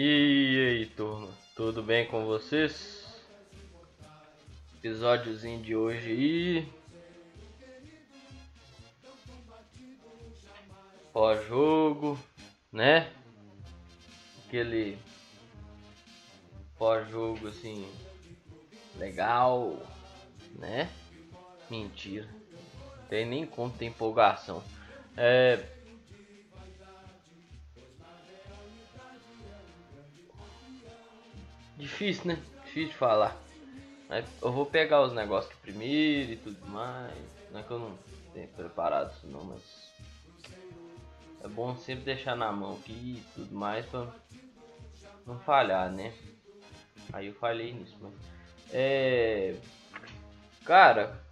E aí, turma, tudo bem com vocês? Episódiozinho de hoje aí. Pós-jogo, né? Aquele pós-jogo assim, legal, né? Mentira, tem nem como ter empolgação. É, Difícil, né? Difícil de falar. Mas eu vou pegar os negócios primeiro e tudo mais. Não é que eu não tenho preparado isso não, mas. É bom sempre deixar na mão aqui e tudo mais pra não falhar, né? Aí eu falhei nisso, mas. É. Cara.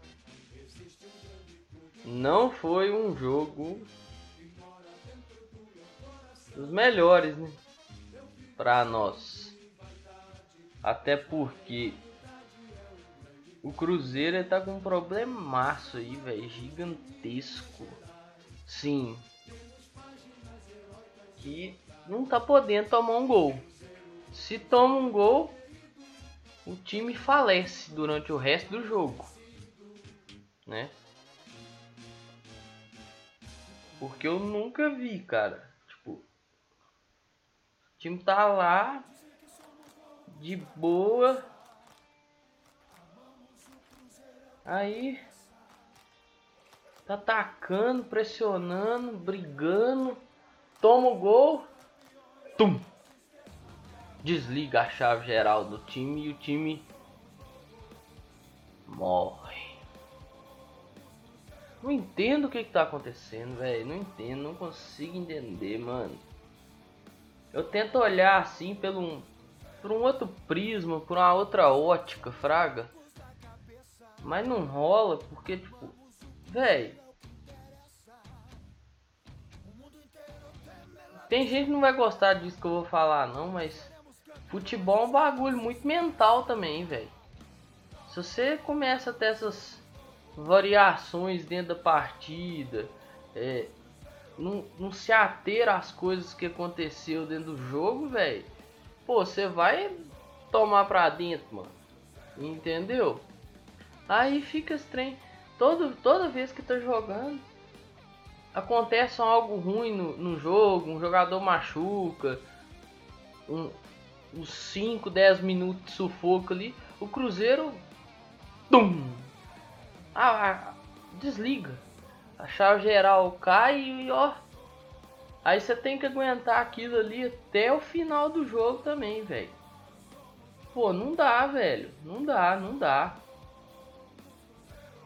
Não foi um jogo dos melhores, né? Pra nós. Até porque o Cruzeiro tá com um problemaço aí, velho, gigantesco. Sim. Que não tá podendo tomar um gol. Se toma um gol, o time falece durante o resto do jogo, né? Porque eu nunca vi, cara. Tipo, o time tá lá de boa. Aí tá atacando, pressionando, brigando, toma o gol, tum. Desliga a chave geral do time e o time morre. Não entendo o que, que tá acontecendo, velho. Não entendo, não consigo entender, mano. Eu tento olhar assim pelo por um outro prisma, por uma outra ótica, fraga. Mas não rola porque, tipo, velho. Tem gente que não vai gostar disso que eu vou falar, não, mas futebol é um bagulho muito mental também, velho. Se você começa a ter essas variações dentro da partida, é, não, não se ater às coisas que aconteceu dentro do jogo, velho pô, você vai tomar pra dentro, mano. Entendeu? Aí fica estranho. Todo, toda vez que tá jogando, acontece algo ruim no, no jogo, um jogador machuca, um, uns 5, 10 minutos de sufoco ali, o Cruzeiro. Tum! Ah, ah, desliga. A chave geral cai e ó, Aí você tem que aguentar aquilo ali até o final do jogo também, velho. Pô, não dá, velho. Não dá, não dá.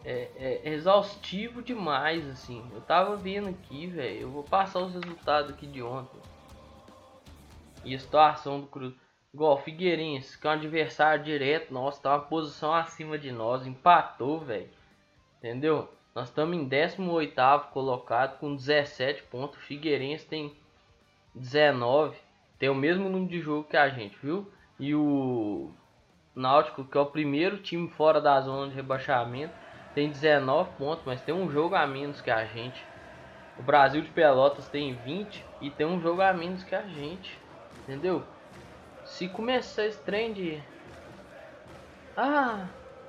É, é, exaustivo demais, assim. Eu tava vendo aqui, velho. Eu vou passar os resultados aqui de ontem. E a situação do Cruz. Igual Figueirense, que é um adversário direto nosso, tá uma posição acima de nós, empatou, velho. Entendeu? Nós estamos em 18 colocado com 17 pontos. O Figueirense tem 19. Tem o mesmo número de jogo que a gente, viu? E o Náutico, que é o primeiro time fora da zona de rebaixamento, tem 19 pontos, mas tem um jogo a menos que a gente. O Brasil de Pelotas tem 20 e tem um jogo a menos que a gente. Entendeu? Se começar esse trem de. Ah,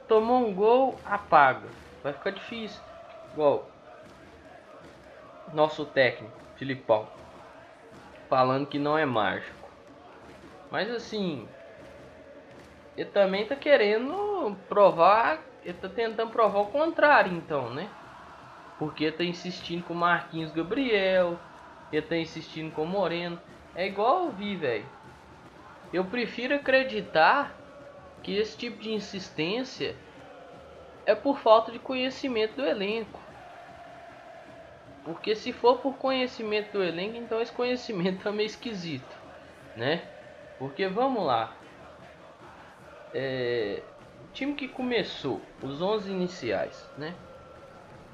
tomou um gol, apaga. Vai ficar difícil. Igual nosso técnico, Filipão, falando que não é mágico. Mas assim, ele também tá querendo provar, ele tá tentando provar o contrário então, né? Porque tá insistindo com Marquinhos Gabriel, ele tá insistindo com Moreno. É igual eu vi, velho. Eu prefiro acreditar que esse tipo de insistência é por falta de conhecimento do elenco. Porque se for por conhecimento do elenco, então esse conhecimento é meio esquisito, né? Porque vamos lá. É, o time que começou, os 11 iniciais, né?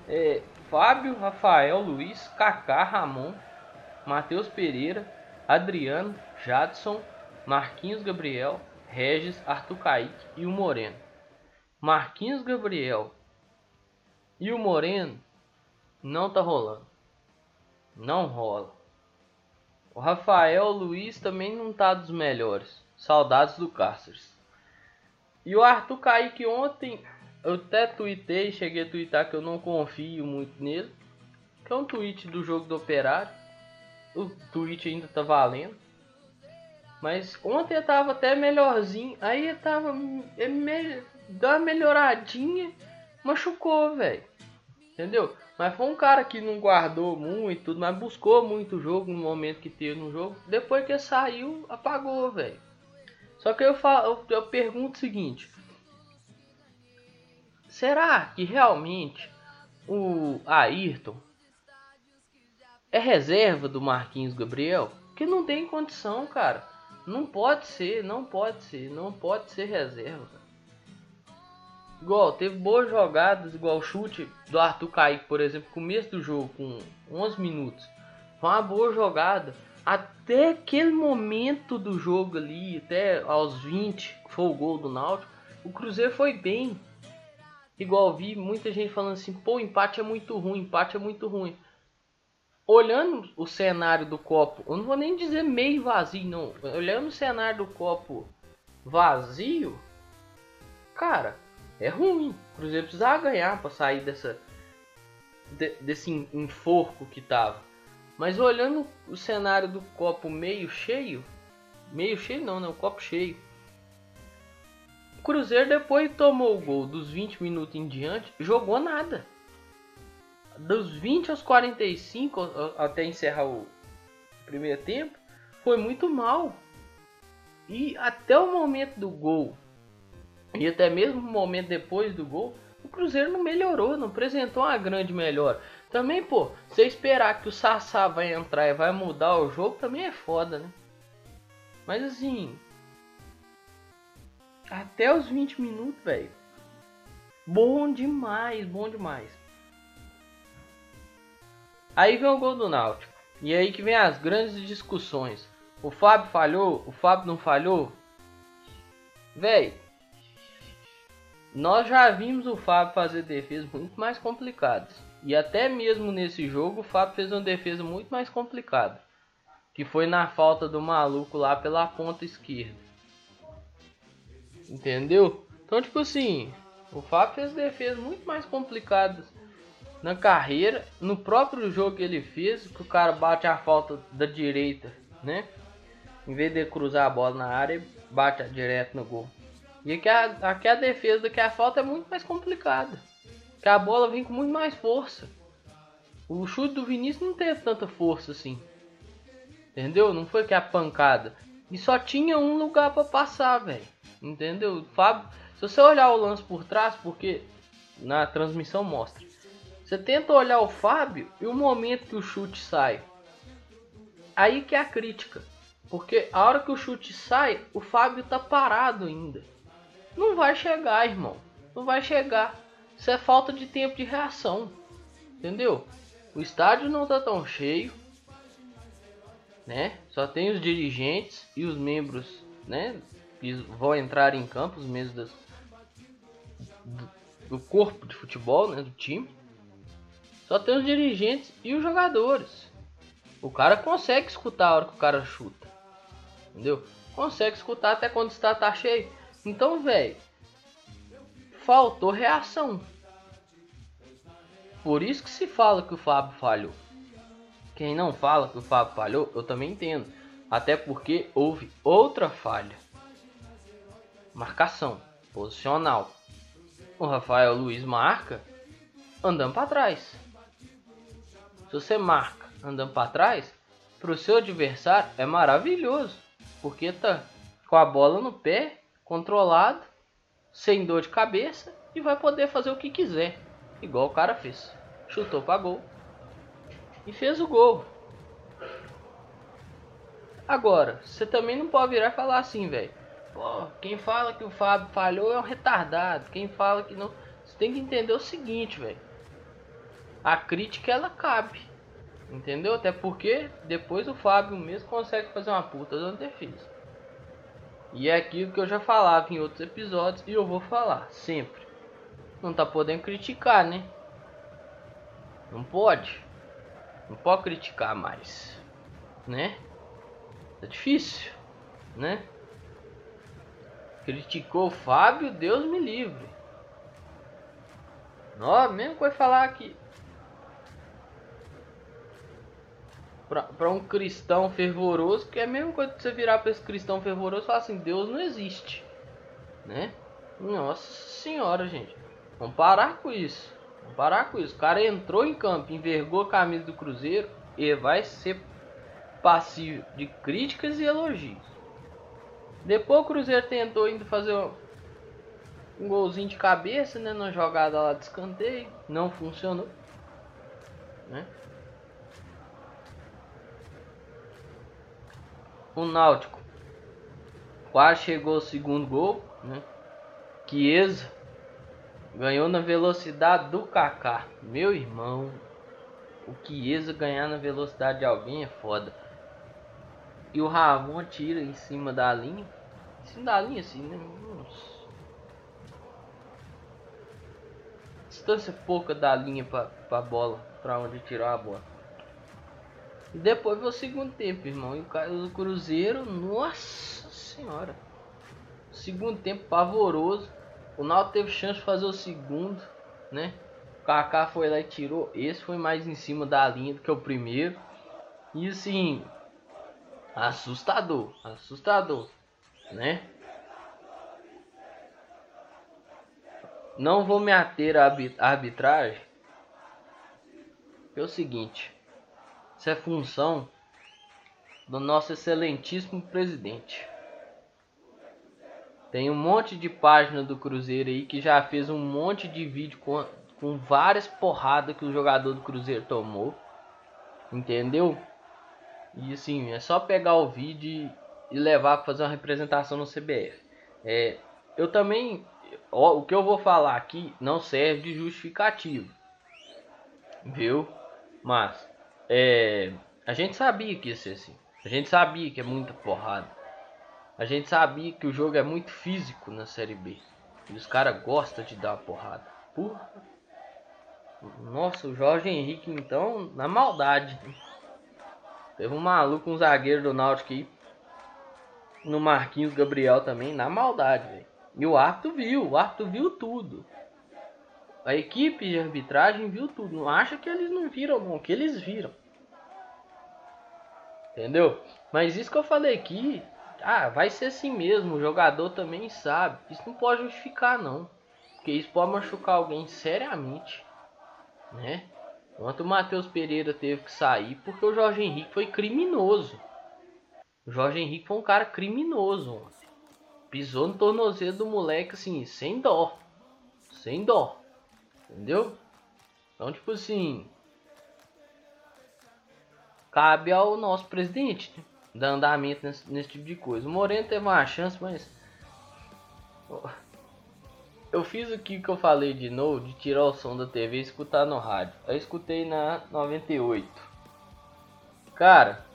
É, Fábio, Rafael, Luiz, Kaká, Ramon, Matheus Pereira, Adriano, Jadson, Marquinhos Gabriel, Regis, Arthur Kaique e o Moreno. Marquinhos Gabriel e o Moreno não tá rolando. Não rola. O Rafael Luiz também não tá dos melhores. Saudades do Cáceres. E o Arthur Kaique ontem, eu até tuitei, cheguei a twittar que eu não confio muito nele. Que é um tweet do jogo do Operário. O tweet ainda tá valendo. Mas ontem eu tava até melhorzinho. Aí eu tava. Ele me, deu uma melhoradinha. Machucou, velho. Entendeu? Mas foi um cara que não guardou muito, mas buscou muito o jogo no momento que teve no jogo. Depois que saiu, apagou, velho. Só que eu, falo, eu, eu pergunto o seguinte: será que realmente o Ayrton é reserva do Marquinhos Gabriel? Que não tem condição, cara. Não pode ser, não pode ser, não pode ser reserva. Igual, teve boas jogadas, igual o chute do Arthur Kaique, por exemplo, começo do jogo, com 11 minutos. Foi uma boa jogada. Até aquele momento do jogo ali, até aos 20, que foi o gol do Náutico, o Cruzeiro foi bem. Igual vi muita gente falando assim, pô, empate é muito ruim, empate é muito ruim. Olhando o cenário do copo, eu não vou nem dizer meio vazio, não. Olhando o cenário do copo vazio, cara, é ruim. O Cruzeiro precisava ganhar para sair dessa de, desse enforco que tava. Mas olhando o cenário do copo meio cheio, meio cheio não, né? O copo cheio. O Cruzeiro depois tomou o gol dos 20 minutos em diante, jogou nada. Dos 20 aos 45 até encerrar o primeiro tempo, foi muito mal. E até o momento do gol, e até mesmo no momento depois do gol, o Cruzeiro não melhorou, não apresentou uma grande melhora. Também, pô, você esperar que o Sassá vai entrar e vai mudar o jogo também é foda, né? Mas assim, até os 20 minutos, velho. Bom demais, bom demais. Aí vem o gol do Náutico. E aí que vem as grandes discussões. O Fábio falhou, o Fábio não falhou. Velho, nós já vimos o Fábio fazer defesas muito mais complicadas. E até mesmo nesse jogo o Fábio fez uma defesa muito mais complicada. Que foi na falta do maluco lá pela ponta esquerda. Entendeu? Então tipo assim, o Fábio fez defesas muito mais complicadas na carreira. No próprio jogo que ele fez, que o cara bate a falta da direita, né? Em vez de cruzar a bola na área, bate direto no gol. E aqui a, aqui a defesa que a falta é muito mais complicada. Que a bola vem com muito mais força. O chute do Vinícius não teve tanta força assim. Entendeu? Não foi que a pancada. E só tinha um lugar para passar, velho. Entendeu? Fábio, se você olhar o lance por trás, porque na transmissão mostra. Você tenta olhar o Fábio e o momento que o chute sai. Aí que é a crítica. Porque a hora que o chute sai, o Fábio tá parado ainda. Não vai chegar, irmão. Não vai chegar. Isso é falta de tempo de reação. Entendeu? O estádio não tá tão cheio. Né? Só tem os dirigentes e os membros, né? Que vão entrar em campo, os membros das, do, do corpo de futebol, né? Do time. Só tem os dirigentes e os jogadores. O cara consegue escutar a hora que o cara chuta. Entendeu? Consegue escutar até quando está tá cheio. Então, velho, faltou reação. Por isso que se fala que o Fábio falhou. Quem não fala que o Fábio falhou, eu também entendo. Até porque houve outra falha. Marcação, posicional. O Rafael Luiz marca andando para trás. Se você marca andando para trás, para o seu adversário é maravilhoso, porque tá com a bola no pé controlado, sem dor de cabeça e vai poder fazer o que quiser, igual o cara fez. Chutou para gol e fez o gol. Agora, você também não pode virar e falar assim, velho. Quem fala que o Fábio falhou é um retardado. Quem fala que não. Você tem que entender o seguinte, velho. A crítica ela cabe. Entendeu? Até porque depois o Fábio mesmo consegue fazer uma puta da defesa. E é aquilo que eu já falava em outros episódios e eu vou falar sempre. Não tá podendo criticar, né? Não pode. Não pode criticar mais, né? Tá difícil, né? Criticou o Fábio, Deus me livre. Ó, mesmo que vai falar aqui. Pra, um cristão fervoroso, que é a mesma coisa que você virar pra esse cristão fervoroso e falar assim, Deus não existe. Né? Nossa senhora, gente. Vamos parar com isso. Vamos parar com isso. O cara entrou em campo, envergou a camisa do Cruzeiro e vai ser passivo de críticas e elogios. Depois o Cruzeiro tentou ainda fazer um golzinho de cabeça, né, na jogada lá de escanteio, não funcionou, né? O Náutico quase chegou ao segundo gol, né? Chiesa ganhou na velocidade do Kaká. Meu irmão, o Chiesa ganhar na velocidade de alguém é foda. E o Ramon tira em cima da linha. Em cima da linha assim, né? Nossa. distância pouca da linha para a bola, para onde tirou a bola. Depois foi o segundo tempo, irmão. E o Cruzeiro, nossa senhora. Segundo tempo pavoroso. O Naldo teve chance de fazer o segundo, né? O Kaká foi lá e tirou. Esse foi mais em cima da linha do que o primeiro. E assim, assustador, assustador, né? Não vou me ater à arbitragem. É o seguinte: isso é função do nosso excelentíssimo presidente. Tem um monte de página do Cruzeiro aí que já fez um monte de vídeo com, com várias porradas que o jogador do Cruzeiro tomou. Entendeu? E assim, é só pegar o vídeo e levar para fazer uma representação no CBF. É, eu também o que eu vou falar aqui não serve de justificativo, viu? Mas é, a gente sabia que ia ser assim. A gente sabia que é muita porrada. A gente sabia que o jogo é muito físico na Série B. E os caras gostam de dar porrada. Porra. Nossa, o Jorge Henrique então, na maldade. Teve um maluco, um zagueiro do Náutico aí. No Marquinhos Gabriel também, na maldade, velho. E o árbitro viu, o árbitro viu tudo. A equipe de arbitragem viu tudo. Não acha que eles não viram, não, que eles viram. Entendeu? Mas isso que eu falei aqui, ah, vai ser assim mesmo, o jogador também sabe. Isso não pode justificar não. Porque isso pode machucar alguém seriamente, né? Enquanto o Matheus Pereira teve que sair porque o Jorge Henrique foi criminoso. O Jorge Henrique foi um cara criminoso. Pisou no tornozelo do moleque assim, sem dó. Sem dó. Entendeu? Então, tipo assim. Cabe ao nosso presidente né? dar andamento nesse, nesse, tipo de coisa. O Moreno teve uma chance, mas. Eu fiz aqui que eu falei de novo, de tirar o som da TV e escutar no rádio. Eu escutei na 98. Cara,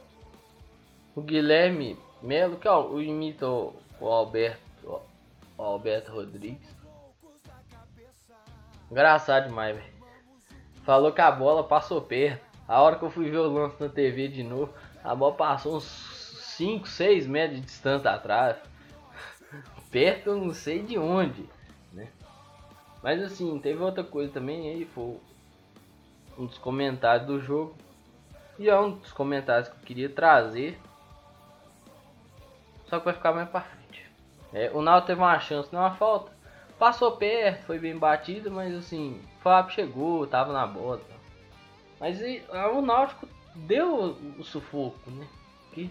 o Guilherme Melo, que é o imita o Alberto, o Alberto Rodrigues. Engraçado demais, velho. Falou que a bola passou perto. A hora que eu fui ver o lance na TV de novo, a bola passou uns 5, 6 metros de distância atrás. perto eu não sei de onde, né? Mas assim, teve outra coisa também aí, foi um dos comentários do jogo. E é um dos comentários que eu queria trazer. Só que vai ficar mais pra frente. É, o Náutico teve uma chance, não uma falta. Passou perto, foi bem batido, mas assim, o Fábio chegou, tava na bola. Mas e, o Náutico deu o sufoco, né? Que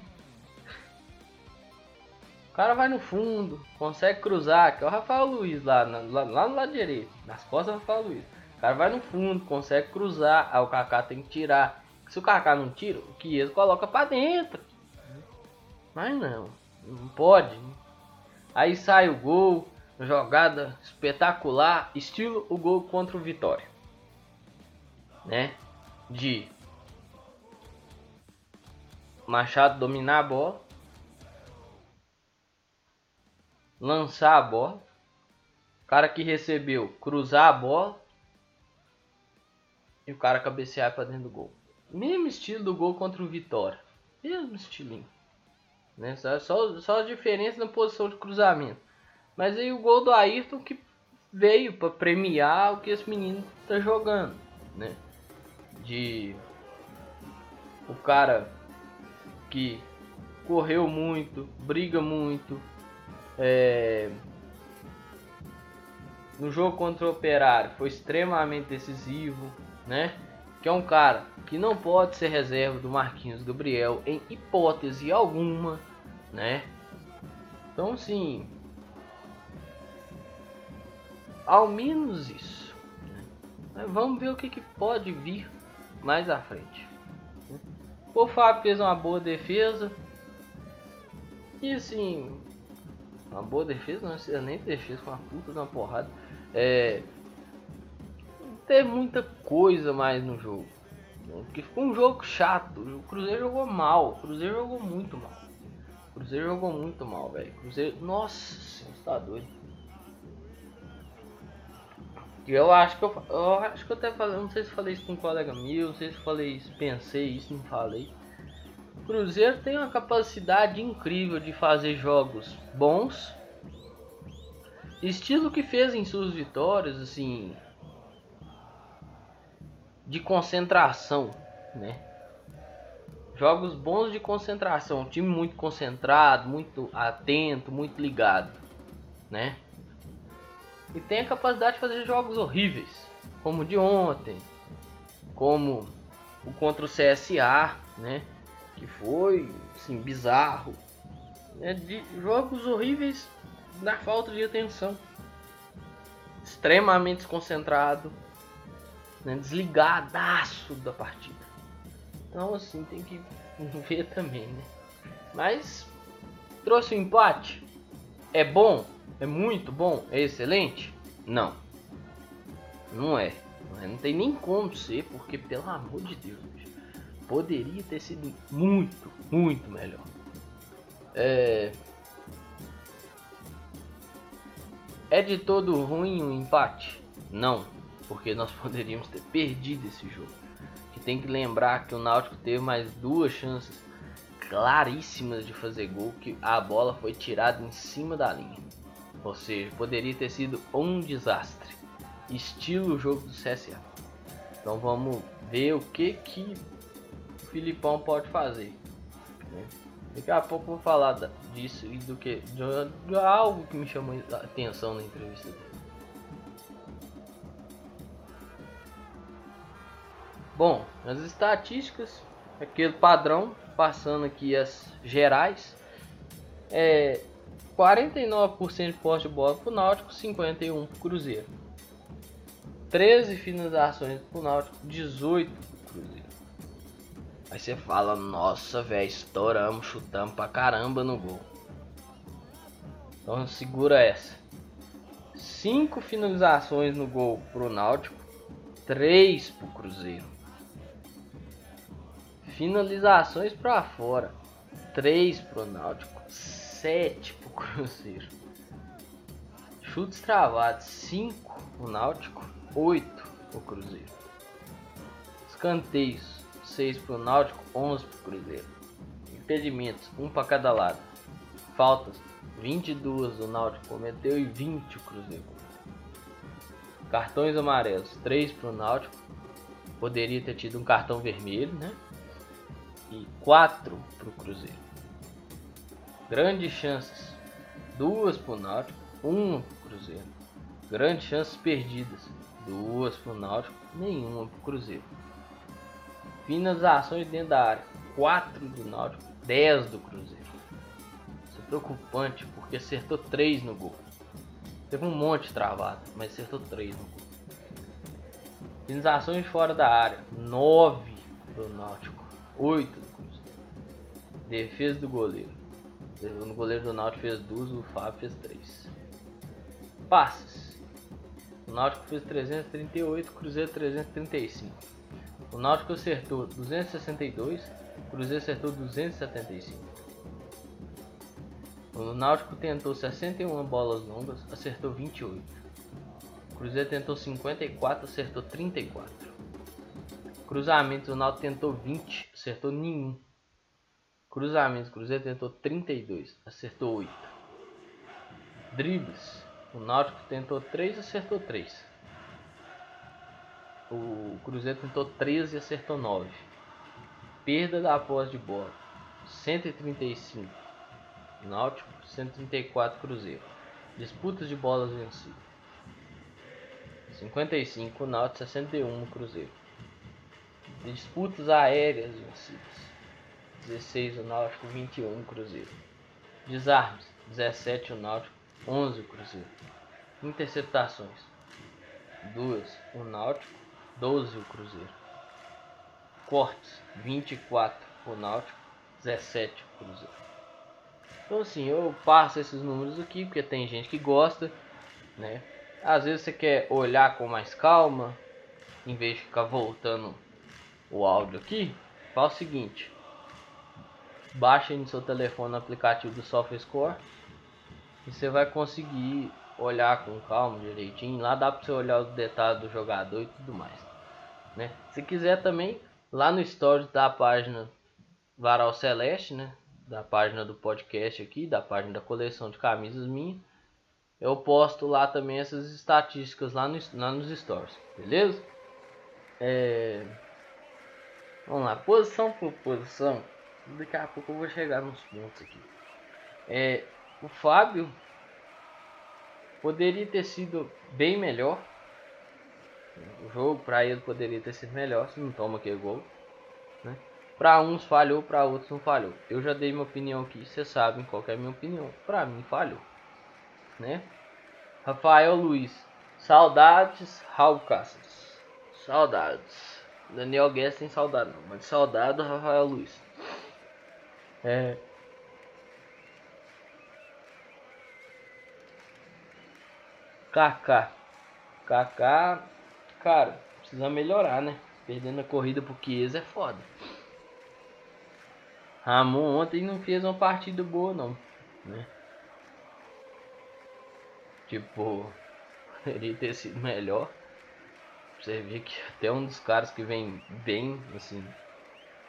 o cara vai no fundo, consegue cruzar, que é o Rafael Luiz lá, lá, lá no lado direito, nas costas do Rafael Luiz. O cara vai no fundo, consegue cruzar, aí o Kaká tem que tirar. Se o Kaká não tira, o Chiesa coloca para dentro. Mas não, não pode. Aí sai o gol, jogada espetacular, estilo o gol contra o Vitória. Né? De Machado dominar a bola, lançar a bola, cara que recebeu cruzar a bola e o cara cabecear para dentro do gol. Mesmo estilo do gol contra o Vitória. Mesmo estilinho. Né? Só, só a diferença na posição de cruzamento. Mas aí o gol do Ayrton que veio para premiar o que esse menino tá jogando, né? De o cara que correu muito, briga muito, é... no jogo contra o Operário foi extremamente decisivo, né? Que é um cara que não pode ser reserva do Marquinhos Gabriel em hipótese alguma, né? Então sim, ao menos isso. Né? Vamos ver o que, que pode vir mais à frente. O Fábio fez uma boa defesa. E assim, uma boa defesa, não precisa nem defesa, com uma puta de uma porrada. É, teve muita coisa mais no jogo. Né? Porque ficou um jogo chato. O Cruzeiro jogou mal. O Cruzeiro jogou muito mal. O Cruzeiro jogou muito mal, velho. Cruzeiro. Nossa senhora, tá doido. Eu acho que eu, eu acho que eu até falei, não sei se falei isso com um colega meu, não sei se falei isso, pensei isso, não falei. O Cruzeiro tem uma capacidade incrível de fazer jogos bons. Estilo que fez em suas vitórias, assim, de concentração, né? Jogos bons de concentração, um time muito concentrado, muito atento, muito ligado, né? E tem a capacidade de fazer jogos horríveis, como o de ontem, como o contra o CSA, né? Que foi, assim, bizarro. Né? De jogos horríveis na falta de atenção. Extremamente desconcentrado. Né? Desligadaço da partida. Então, assim, tem que ver também, né? Mas trouxe o um empate. É bom? É muito bom? É excelente? Não. Não é. Não tem nem como ser, porque pelo amor de Deus, poderia ter sido muito, muito melhor. É... é de todo ruim o um empate? Não, porque nós poderíamos ter perdido esse jogo. Que tem que lembrar que o Náutico teve mais duas chances claríssimas de fazer gol, que a bola foi tirada em cima da linha. Ou seja, poderia ter sido um desastre. Estilo jogo do CSA. Então vamos ver o que que o Filipão pode fazer. Né? Daqui a pouco vou falar disso e do que de algo que me chamou a atenção na entrevista dele. Bom, as estatísticas, aquele padrão, passando aqui as gerais. É, 49% de posse de bola pro Náutico, 51 pro Cruzeiro. 13 finalizações pro Náutico, 18 pro Cruzeiro. Aí você fala, nossa, velho, estouramos, chutamos pra caramba no gol. Então segura essa. 5 finalizações no gol pro Náutico, 3 pro Cruzeiro. Finalizações para fora, 3 pro Náutico, 7 pro Cruzeiro. Chutes travados, 5 o Náutico, 8 o Cruzeiro. Escanteios, 6 pro Náutico, 11 pro Cruzeiro. Impedimentos, 1 um para cada lado. Faltas, 22 o Náutico cometeu e 20 o Cruzeiro. Cartões amarelos, 3 pro Náutico. Poderia ter tido um cartão vermelho, né? E 4 pro Cruzeiro. Grandes chances. Duas pro Náutico, uma pro Cruzeiro. Grandes chances perdidas. Duas pro Náutico, nenhuma pro Cruzeiro. Finalizações dentro da área. Quatro do Náutico, 10 do Cruzeiro. Isso é preocupante porque acertou três no gol. Teve um monte travado, mas acertou três no gol. Finalizações fora da área. 9 do Náutico. 8 do Cruzeiro. Defesa do goleiro. O goleiro do Náutico fez duas, o Fábio fez três. Passes. O Náutico fez 338, o Cruzeiro 335. O Náutico acertou 262, o Cruzeiro acertou 275. O Náutico tentou 61 bolas longas, acertou 28. O Cruzeiro tentou 54, acertou 34. Cruzamentos, o Náutico tentou 20, acertou nenhum. Cruzamentos, Cruzeiro tentou 32, acertou 8. Dribles, o Náutico tentou 3, acertou 3. O Cruzeiro tentou 13 e acertou 9. Perda da posse de bola, 135. Náutico, 134 Cruzeiro. Disputas de bolas vencidas. 55 Náutico, 61 Cruzeiro. Disputas aéreas vencidas. 16 o Náutico, 21 o Cruzeiro. Desarmes, 17 o Náutico, 11 o Cruzeiro. Interceptações, 2 o Náutico, 12 o Cruzeiro. Cortes, 24 o Náutico, 17 o Cruzeiro. Então assim, eu passo esses números aqui porque tem gente que gosta, né? Às vezes você quer olhar com mais calma, em vez de ficar voltando o áudio aqui, faz o seguinte: baixa no seu telefone o aplicativo do SoftScore e você vai conseguir olhar com calma direitinho. Lá dá para você olhar os detalhes do jogador e tudo mais. Né? Se quiser também, lá no story da página Varal Celeste, né? da página do podcast aqui, da página da coleção de camisas minha, eu posto lá também essas estatísticas lá, no, lá nos stories, beleza? É... Vamos lá, posição por posição. Daqui a pouco eu vou chegar nos pontos aqui. É, o Fábio poderia ter sido bem melhor. O jogo para ele poderia ter sido melhor se não toma aquele gol. Né? Para uns falhou, para outros não falhou. Eu já dei minha opinião aqui, vocês sabem qual é a minha opinião. Para mim falhou. Né? Rafael Luiz. Saudades, Raul Castro. Saudades. Daniel Guedes tem saudade não, mas saudade Rafael Luiz. É. Kaká. Kaká, cara, precisa melhorar, né? Perdendo a corrida pro Chiesa é foda. Ramon ontem não fez uma partida boa não, né? Tipo, poderia ter sido melhor. Você vê que até um dos caras que vem bem, assim,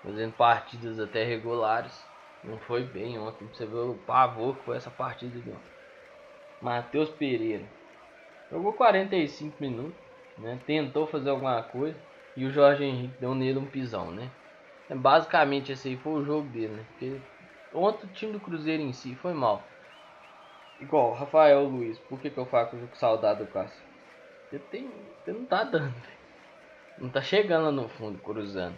fazendo partidas até regulares, não foi bem ontem. Você vê o pavor que foi essa partida de ontem. Matheus Pereira. Jogou 45 minutos, né? Tentou fazer alguma coisa. E o Jorge Henrique deu nele um pisão, né? É, basicamente esse aí foi o jogo dele, né? Porque ontem o time do Cruzeiro em si foi mal. Igual, Rafael Luiz, por que, que eu falo com saudade do? Você, tem, você não tá dando. Não tá chegando lá no fundo, cruzando.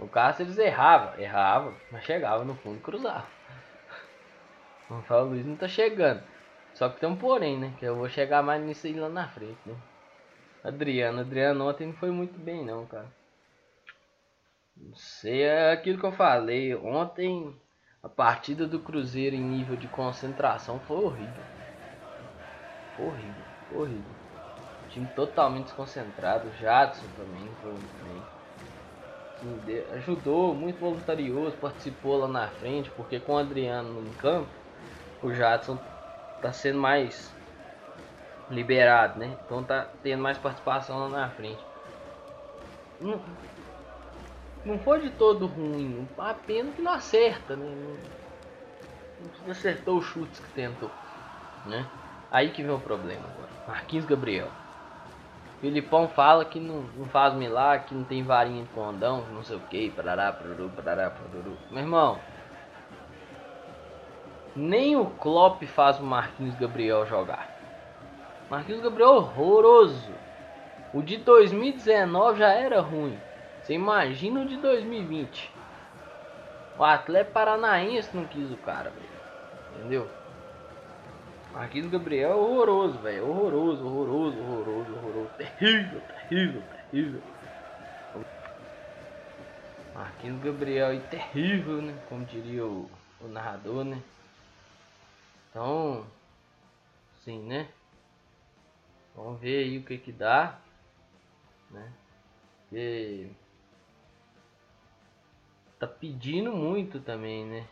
O Cássio eles errava, errava, mas chegava no fundo e cruzava. O Rafael Luiz não tá chegando. Só que tem um porém, né? Que eu vou chegar mais nisso aí lá na frente, né? Adriano, Adriano ontem não foi muito bem não, cara. Não sei, é aquilo que eu falei. Ontem a partida do Cruzeiro em nível de concentração foi horrível. Horrível, horrível. O time totalmente desconcentrado. O Jadson também foi muito bem ajudou, muito voluntarioso, participou lá na frente, porque com o Adriano no campo, o Jadson tá sendo mais liberado, né? Então tá tendo mais participação lá na frente. Não, não foi de todo ruim, apenas que não acerta, né? Não, não acertou os chutes que tentou, né? Aí que vem o problema agora. Marquinhos Gabriel. Filipão fala que não, não faz milagre, que não tem varinha de condão, não sei o que, parará, paruru, parará, paruru. Meu irmão, nem o Klopp faz o Marquinhos Gabriel jogar. Marquinhos Gabriel é horroroso. O de 2019 já era ruim. Você imagina o de 2020. O Atlético Paranaense não quis o cara, Entendeu? Marquinhos Gabriel é horroroso, velho. Horroroso, horroroso, horroroso, horroroso. Terrível, terrível, terrível. Marquinhos Gabriel é terrível, né? Como diria o, o narrador, né? Então, sim, né? Vamos ver aí o que que dá, né? E tá pedindo muito também, né?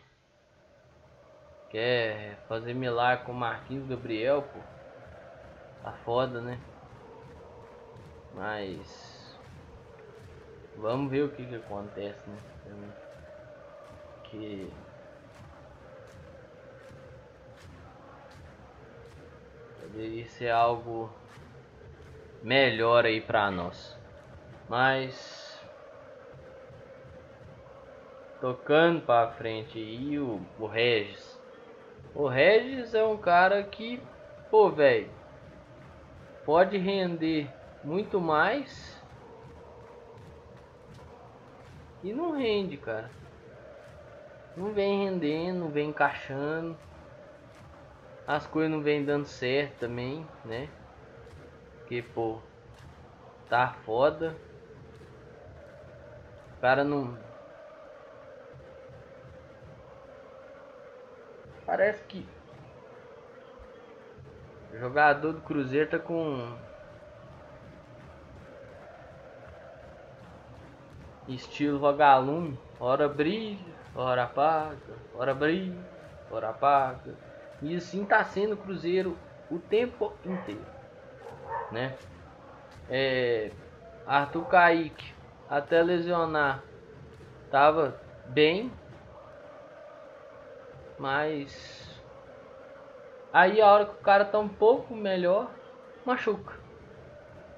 Quer fazer milagre com o Marquinhos Gabriel, pô. Tá foda, né? Mas... Vamos ver o que que acontece, né? Que... Poderia ser algo melhor aí pra nós. Mas... Tocando pra frente e o, o Regis o Regis é um cara que, pô, velho, pode render muito mais e não rende, cara. Não vem rendendo, não vem encaixando. As coisas não vem dando certo também, né? Porque, pô, tá foda. O cara não. Parece que. O jogador do Cruzeiro tá com. Estilo vagalume. Hora brilha, hora apaga, hora brilha, hora apaga. E assim tá sendo o Cruzeiro o tempo inteiro. Né? É, Arthur Kaique até lesionar tava bem, mas aí a hora que o cara tá um pouco melhor, machuca.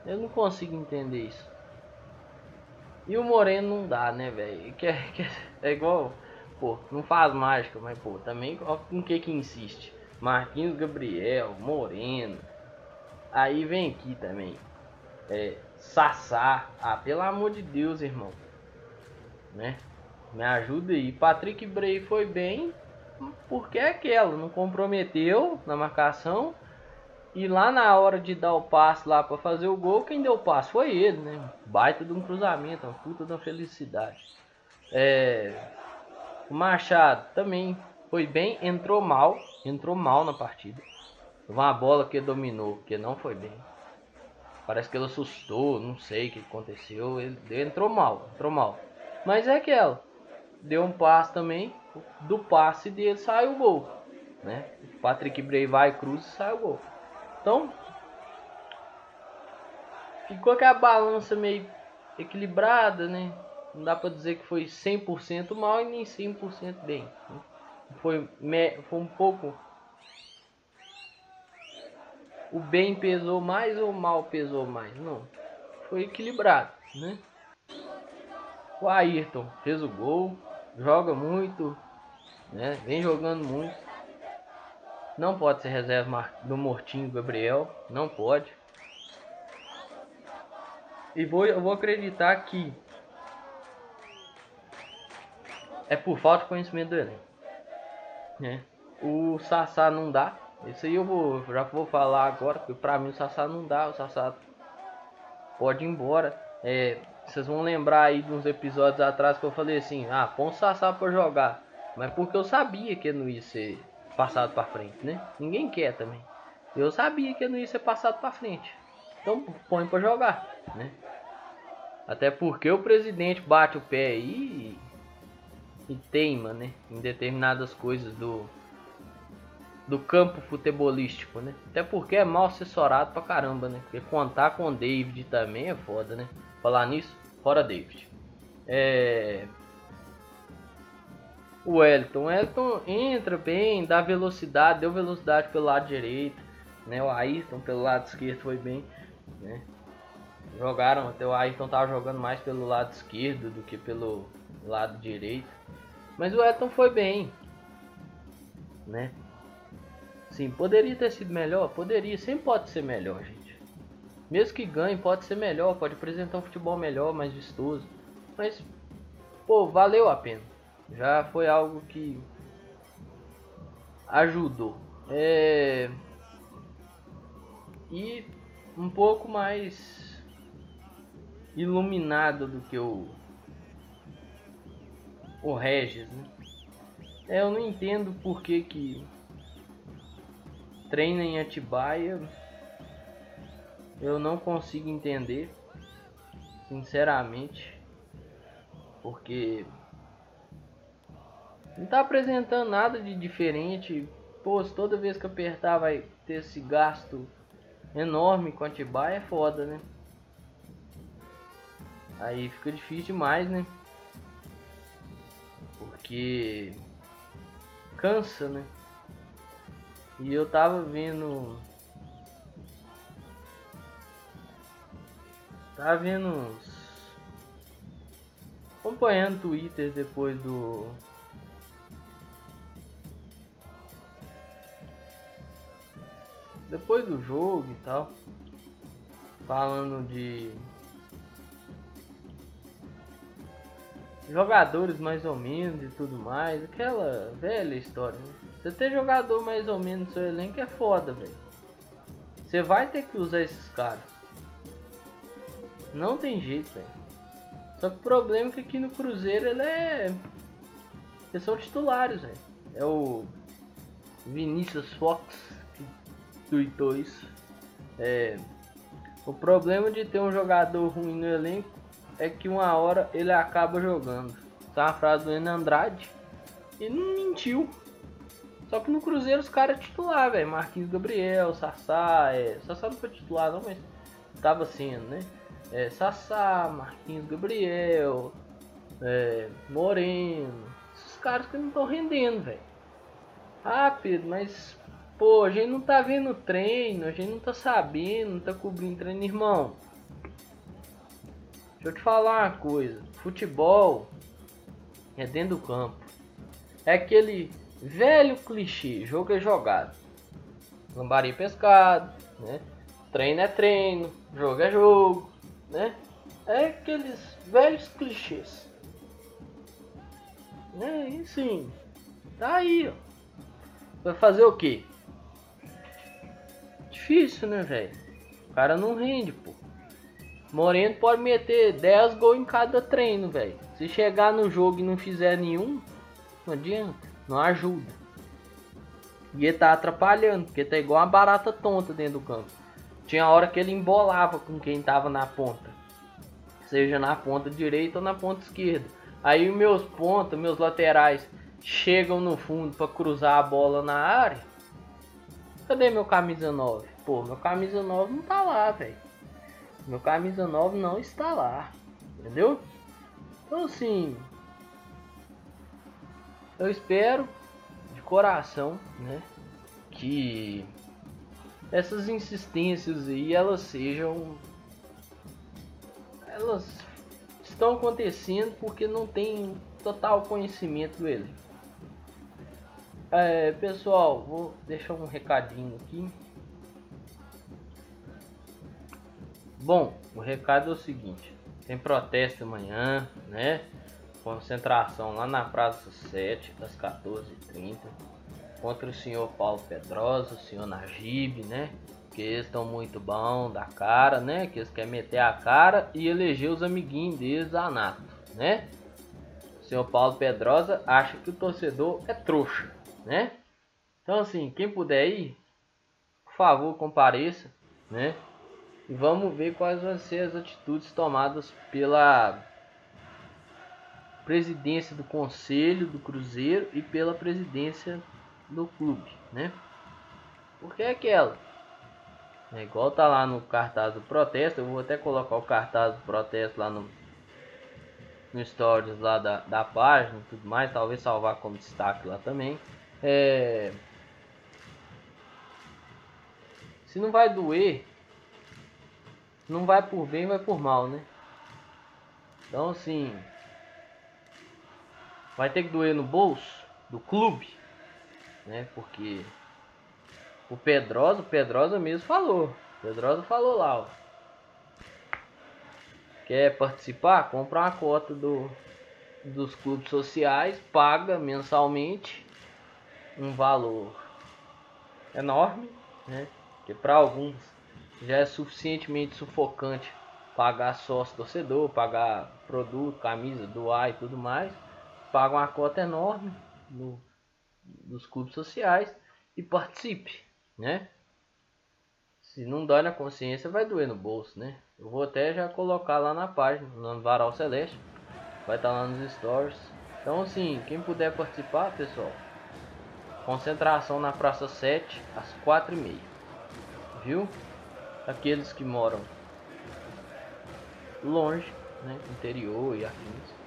Eu não consigo entender isso. E o Moreno não dá, né, velho? Que, é, que é igual, pô, não faz mágica, mas pô, também com que que insiste? Marquinhos Gabriel, Moreno. Aí vem aqui também. É, Sassá. Ah, pelo amor de Deus, irmão. Né? Me ajuda aí. Patrick Bray foi bem. Porque é aquela. Não comprometeu na marcação. E lá na hora de dar o passe lá para fazer o gol, quem deu o passe foi ele, né? Baita de um cruzamento, uma puta uma felicidade. É... O Machado também foi bem, entrou mal, entrou mal na partida. Uma bola que dominou, que não foi bem. Parece que ele assustou, não sei o que aconteceu. Ele, entrou mal, entrou mal. Mas é aquela. Deu um passe também. Do passe dele sai o gol. Né? Patrick Bray vai, cruz e sai o gol. Então, ficou aquela balança meio equilibrada, né? Não dá pra dizer que foi 100% mal e nem 100% bem. Né? Foi, foi um pouco o bem pesou mais ou o mal pesou mais. Não. Foi equilibrado, né? O Ayrton fez o gol, joga muito, né? Vem jogando muito. Não pode ser reserva do Mortinho Gabriel, não pode. E vou, eu vou acreditar que é por falta de conhecimento do elenco. Né? O Sassá não dá, isso aí eu vou, já vou falar agora, porque pra mim o Sassá não dá, o Sassá pode ir embora. É, vocês vão lembrar aí de uns episódios atrás que eu falei assim, ah, põe o Sassá pra jogar. Mas porque eu sabia que não ia ser passado pra frente, né? Ninguém quer também. Eu sabia que não ia ser passado pra frente. Então põe pra jogar, né? Até porque o presidente bate o pé aí e, e teima, né? Em determinadas coisas do, do campo futebolístico, né? Até porque é mal assessorado pra caramba, né? Porque contar com o David também é foda, né? Falar nisso, fora David. É... O Wellington. O Wellington entra bem, dá velocidade, deu velocidade pelo lado direito, né? O Ayrton pelo lado esquerdo foi bem, né? Jogaram, até o Ayrton tava jogando mais pelo lado esquerdo do que pelo lado direito. Mas o Wellington foi bem, né? Sim, poderia ter sido melhor? Poderia, sempre pode ser melhor, gente. Mesmo que ganhe, pode ser melhor, pode apresentar um futebol melhor, mais vistoso. Mas, pô, valeu a pena. Já foi algo que ajudou. É... E um pouco mais iluminado do que o o Regis, né? É, eu não entendo por que que treina em Atibaia, eu não consigo entender, sinceramente, porque não tá apresentando nada de diferente. Pô, toda vez que apertar vai ter esse gasto enorme com Atibaia, é foda, né? Aí fica difícil demais, né? Porque cansa, né? E eu tava vendo tá vendo uns... Acompanhando o Twitter depois do... Depois do jogo e tal. Falando de... Jogadores mais ou menos e tudo mais. Aquela velha história, né? Você ter jogador mais ou menos no seu elenco é foda, velho. Você vai ter que usar esses caras. Não tem jeito, velho. Só que o problema é que aqui no Cruzeiro ele é. Eles são titulares, velho. É o Vinícius Fox que tweetou isso. É... O problema de ter um jogador ruim no elenco é que uma hora ele acaba jogando. É uma frase do Enan Andrade. E não mentiu. Só que no Cruzeiro os caras é titular, velho. Marquinhos Gabriel, Sassá, é... Sassá não foi titular não, mas tava sendo, né? É, Sassá, Marquinhos Gabriel, é, Moreno. Esses caras que não estão rendendo, velho. Pedro, mas pô, a gente não tá vendo treino, a gente não tá sabendo, não tá cobrindo treino, irmão. Deixa eu te falar uma coisa. Futebol é dentro do campo. É aquele Velho clichê, jogo é jogado. Lambari pescado, né? Treino é treino, jogo é jogo, né? É aqueles velhos clichês. Né? E sim, tá aí, ó. Vai fazer o quê? Difícil, né, velho? O cara não rende, pô. Moreno pode meter 10 gols em cada treino, velho. Se chegar no jogo e não fizer nenhum, não adianta não ajuda. E ele tá atrapalhando, porque tá igual uma barata tonta dentro do campo. Tinha hora que ele embolava com quem tava na ponta. Seja na ponta direita ou na ponta esquerda. Aí meus pontos, meus laterais, chegam no fundo para cruzar a bola na área. Cadê meu camisa 9? Pô, meu camisa 9 não tá lá, velho. Meu camisa 9 não está lá. Entendeu? Então assim, eu espero de coração, né, que essas insistências aí elas sejam elas estão acontecendo porque não tem total conhecimento dele. É, pessoal, vou deixar um recadinho aqui. Bom, o recado é o seguinte: tem protesto amanhã, né? Concentração lá na Praça 7, das 14h30, contra o senhor Paulo Pedrosa, o senhor Najib, né? Que eles estão muito bom da cara, né? Que eles querem meter a cara e eleger os amiguinhos deles a nato, né? O senhor Paulo Pedrosa acha que o torcedor é trouxa, né? Então, assim, quem puder ir, por favor, compareça, né? E vamos ver quais vão ser as atitudes tomadas pela presidência do conselho do Cruzeiro e pela presidência do clube, né? Porque é aquela. É igual tá lá no cartaz do protesto, eu vou até colocar o cartaz do protesto lá no, no stories lá da, da página e tudo mais, talvez salvar como destaque lá também. É... Se não vai doer, não vai por bem, vai por mal, né? Então assim, vai ter que doer no bolso do clube, né? Porque o Pedrosa, o Pedrosa mesmo falou. Pedrosa falou lá, ó. Quer participar? Compra uma cota do, dos clubes sociais, paga mensalmente um valor enorme, né? Que para alguns já é suficientemente sufocante pagar sócio torcedor, pagar produto, camisa, doar e tudo mais paga uma cota enorme no, nos clubes sociais e participe, né? Se não dói na consciência, vai doer no bolso, né? Eu vou até já colocar lá na página, no Varal Celeste. Vai estar tá lá nos stories. Então, assim, quem puder participar, pessoal, concentração na Praça 7 às 4h30. Viu? Aqueles que moram longe, né? Interior e afins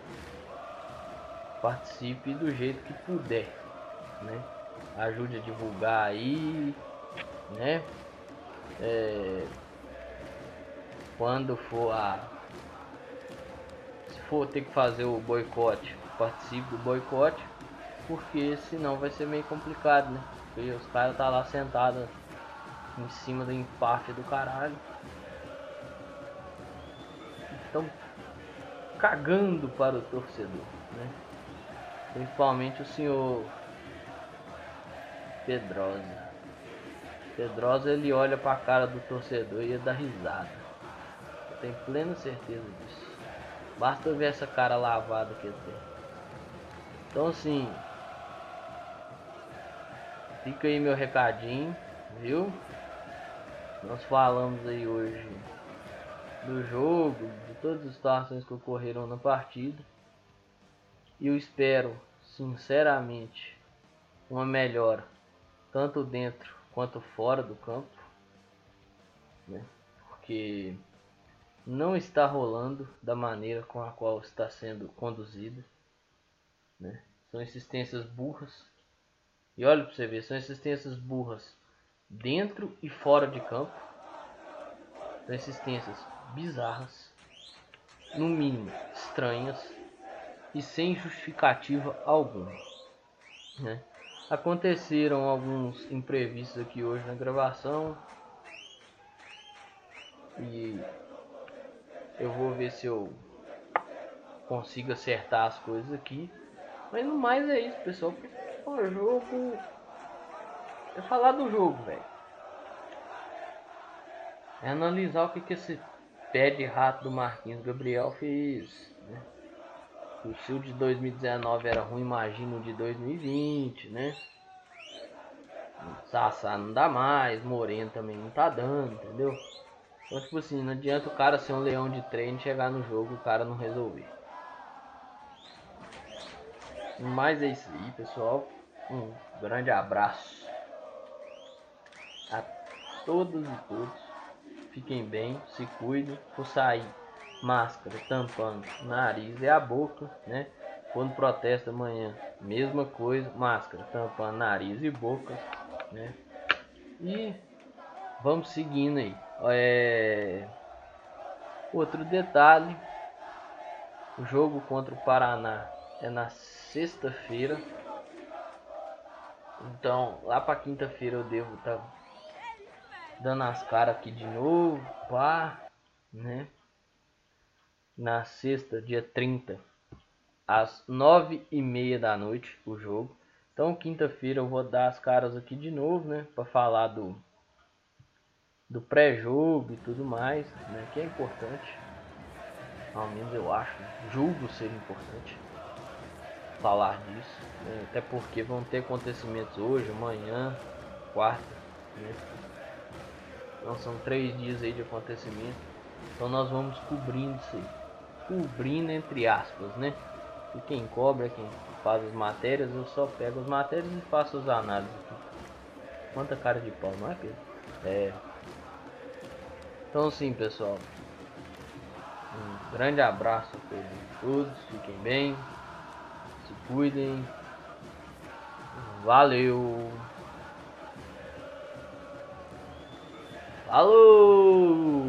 participe do jeito que puder, né? Ajude a divulgar aí, né? É, quando for a for ter que fazer o boicote, participe do boicote, porque senão vai ser meio complicado, né? Porque os caras tá lá sentados em cima do empate do caralho. Estão cagando para o torcedor, né? Principalmente o senhor Pedrosa. Pedrosa ele olha para a cara do torcedor e dar risada. Eu tenho plena certeza disso. Basta ver essa cara lavada que ele tem. Então assim, fica aí meu recadinho, viu? Nós falamos aí hoje do jogo, de todas as situações que ocorreram na partida. E eu espero, sinceramente, uma melhora, tanto dentro quanto fora do campo. Né? Porque não está rolando da maneira com a qual está sendo conduzida. Né? São insistências burras. E olha para você ver, são insistências burras dentro e fora de campo. São insistências bizarras, no mínimo estranhas e sem justificativa alguma. Né? Aconteceram alguns imprevistos aqui hoje na gravação e eu vou ver se eu consigo acertar as coisas aqui. Mas no mais é isso, pessoal. O jogo. É falar do jogo, velho. É analisar o que, que esse pé de rato do Marquinhos Gabriel fez. Né? O seu de 2019 era ruim, imagina o de 2020, né? Sassá não dá mais, Moreno também não tá dando, entendeu? Então, tipo assim, não adianta o cara ser um leão de treino chegar no jogo e o cara não resolver. Mas é isso aí, pessoal. Um grande abraço a todos e todos. Fiquem bem, se cuidem. Por sair, máscara tampando nariz e a boca, né? Quando protesta amanhã, mesma coisa, máscara tampando nariz e boca, né? E vamos seguindo aí. É... Outro detalhe: o jogo contra o Paraná é na sexta-feira. Então, lá para quinta-feira eu devo estar tá dando as caras aqui de novo, pá, né? Na sexta, dia 30, às nove e meia da noite, o jogo. Então, quinta-feira eu vou dar as caras aqui de novo, né? Para falar do do pré-jogo e tudo mais, né? Que é importante. Ao menos eu acho, né? julgo ser importante falar disso, né? até porque vão ter acontecimentos hoje, amanhã, quarta, né? Então são três dias aí de acontecimento, então nós vamos cobrindo isso aí, cobrindo entre aspas, né? E quem cobra, quem faz as matérias, eu só pego as matérias e faço as análises. Quanta cara de pau, não é Pedro? É. Então sim, pessoal. Um grande abraço a todos, fiquem bem, se cuidem. Valeu! Falou!